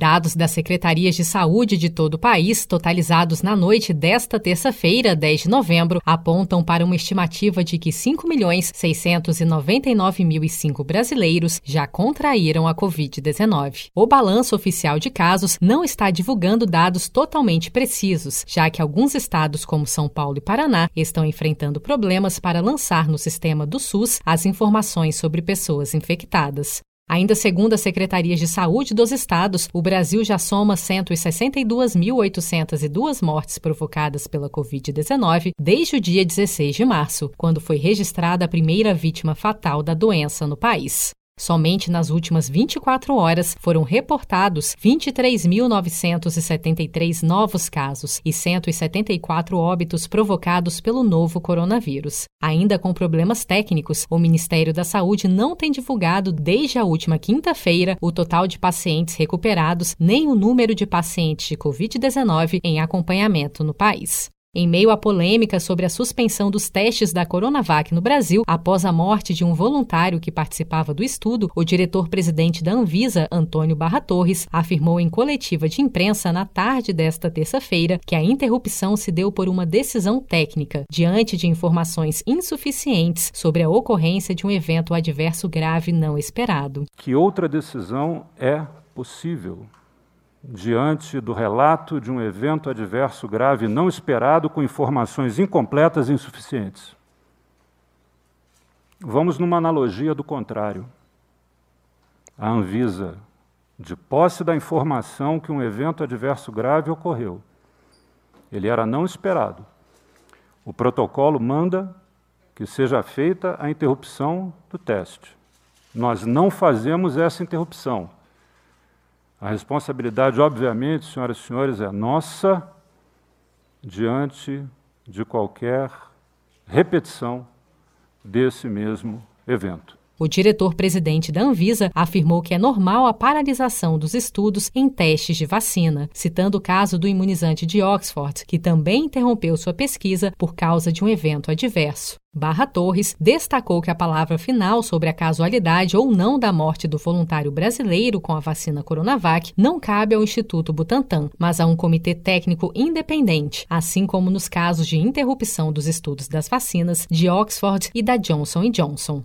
Dados das secretarias de saúde de todo o país, totalizados na noite desta terça-feira, 10 de novembro, apontam para uma estimativa de que 5.699.005 brasileiros já contraíram a Covid-19. O balanço oficial de casos não está divulgando dados totalmente precisos, já que alguns estados, como São Paulo e Paraná, estão enfrentando problemas para lançar no sistema do SUS as informações sobre pessoas infectadas. Ainda segundo as secretarias de saúde dos estados, o Brasil já soma 162.802 mortes provocadas pela Covid-19 desde o dia 16 de março, quando foi registrada a primeira vítima fatal da doença no país. Somente nas últimas 24 horas foram reportados 23.973 novos casos e 174 óbitos provocados pelo novo coronavírus. Ainda com problemas técnicos, o Ministério da Saúde não tem divulgado desde a última quinta-feira o total de pacientes recuperados nem o número de pacientes de Covid-19 em acompanhamento no país. Em meio à polêmica sobre a suspensão dos testes da Coronavac no Brasil após a morte de um voluntário que participava do estudo, o diretor-presidente da Anvisa, Antônio Barra Torres, afirmou em coletiva de imprensa na tarde desta terça-feira que a interrupção se deu por uma decisão técnica, diante de informações insuficientes sobre a ocorrência de um evento adverso grave não esperado. Que outra decisão é possível? Diante do relato de um evento adverso grave não esperado com informações incompletas e insuficientes. Vamos numa analogia do contrário. A Anvisa, de posse da informação que um evento adverso grave ocorreu, ele era não esperado. O protocolo manda que seja feita a interrupção do teste. Nós não fazemos essa interrupção a responsabilidade, obviamente, senhoras e senhores, é nossa diante de qualquer repetição desse mesmo evento. O diretor-presidente da Anvisa afirmou que é normal a paralisação dos estudos em testes de vacina, citando o caso do imunizante de Oxford, que também interrompeu sua pesquisa por causa de um evento adverso. Barra Torres destacou que a palavra final sobre a casualidade ou não da morte do voluntário brasileiro com a vacina Coronavac não cabe ao Instituto Butantan, mas a um comitê técnico independente, assim como nos casos de interrupção dos estudos das vacinas de Oxford e da Johnson Johnson.